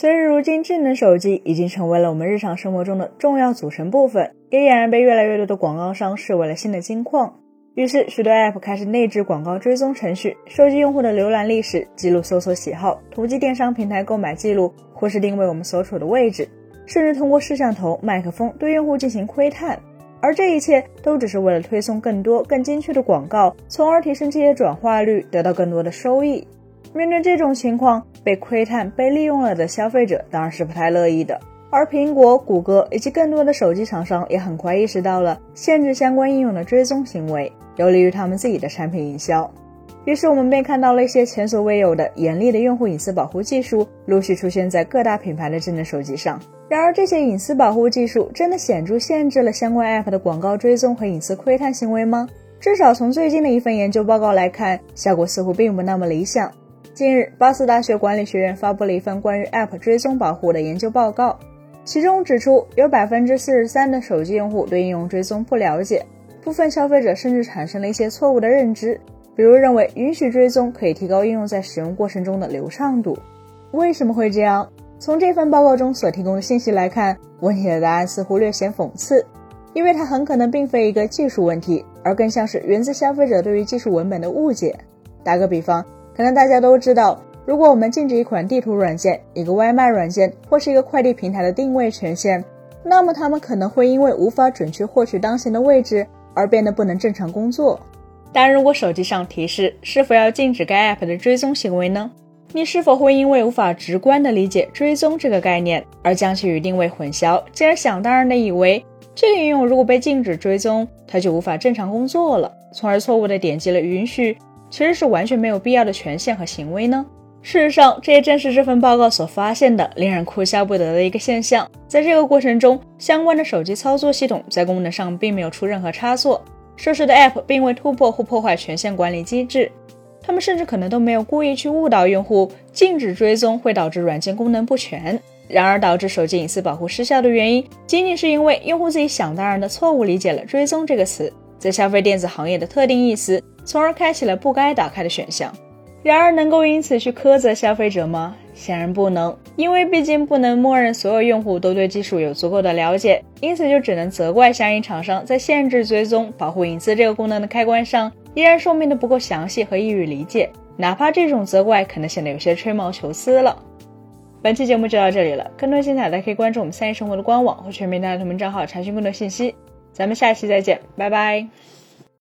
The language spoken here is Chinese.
虽然如今智能手机已经成为了我们日常生活中的重要组成部分，也俨然被越来越多的广告商视为了新的金矿。于是，许多 App 开始内置广告追踪程序，收集用户的浏览历史、记录搜索喜好、图集电商平台购买记录，或是定位我们所处的位置，甚至通过摄像头、麦克风对用户进行窥探。而这一切都只是为了推送更多、更精确的广告，从而提升这些转化率，得到更多的收益。面对这种情况，被窥探、被利用了的消费者当然是不太乐意的。而苹果、谷歌以及更多的手机厂商也很快意识到了限制相关应用的追踪行为，有利于他们自己的产品营销。于是我们便看到了一些前所未有的严厉的用户隐私保护技术陆续出现在各大品牌的智能手机上。然而，这些隐私保护技术真的显著限制了相关 App 的广告追踪和隐私窥探行为吗？至少从最近的一份研究报告来看，效果似乎并不那么理想。近日，巴斯大学管理学院发布了一份关于 App 追踪保护的研究报告。其中指出，有百分之四十三的手机用户对应用追踪不了解，部分消费者甚至产生了一些错误的认知，比如认为允许追踪可以提高应用在使用过程中的流畅度。为什么会这样？从这份报告中所提供的信息来看，问题的答案似乎略显讽刺，因为它很可能并非一个技术问题，而更像是源自消费者对于技术文本的误解。打个比方，可能大家都知道。如果我们禁止一款地图软件、一个外卖软件或是一个快递平台的定位权限，那么它们可能会因为无法准确获取当前的位置而变得不能正常工作。但如果手机上提示是否要禁止该 app 的追踪行为呢？你是否会因为无法直观地理解追踪这个概念而将其与定位混淆，进而想当然地以为这个应用如果被禁止追踪，它就无法正常工作了，从而错误地点击了允许，其实是完全没有必要的权限和行为呢？事实上，这也正是这份报告所发现的令人哭笑不得的一个现象。在这个过程中，相关的手机操作系统在功能上并没有出任何差错，涉事的 App 并未突破或破坏权限管理机制，他们甚至可能都没有故意去误导用户，禁止追踪会导致软件功能不全。然而，导致手机隐私保护失效的原因，仅仅是因为用户自己想当然的错误理解了“追踪”这个词在消费电子行业的特定意思，从而开启了不该打开的选项。然而，能够因此去苛责消费者吗？显然不能，因为毕竟不能默认所有用户都对技术有足够的了解，因此就只能责怪相应厂商在限制追踪、保护隐私这个功能的开关上，依然说明的不够详细和易于理解。哪怕这种责怪可能显得有些吹毛求疵了。本期节目就到这里了，更多精彩大家可以关注我们三一生活的官网或全民大同名账号查询更多信息。咱们下期再见，拜拜。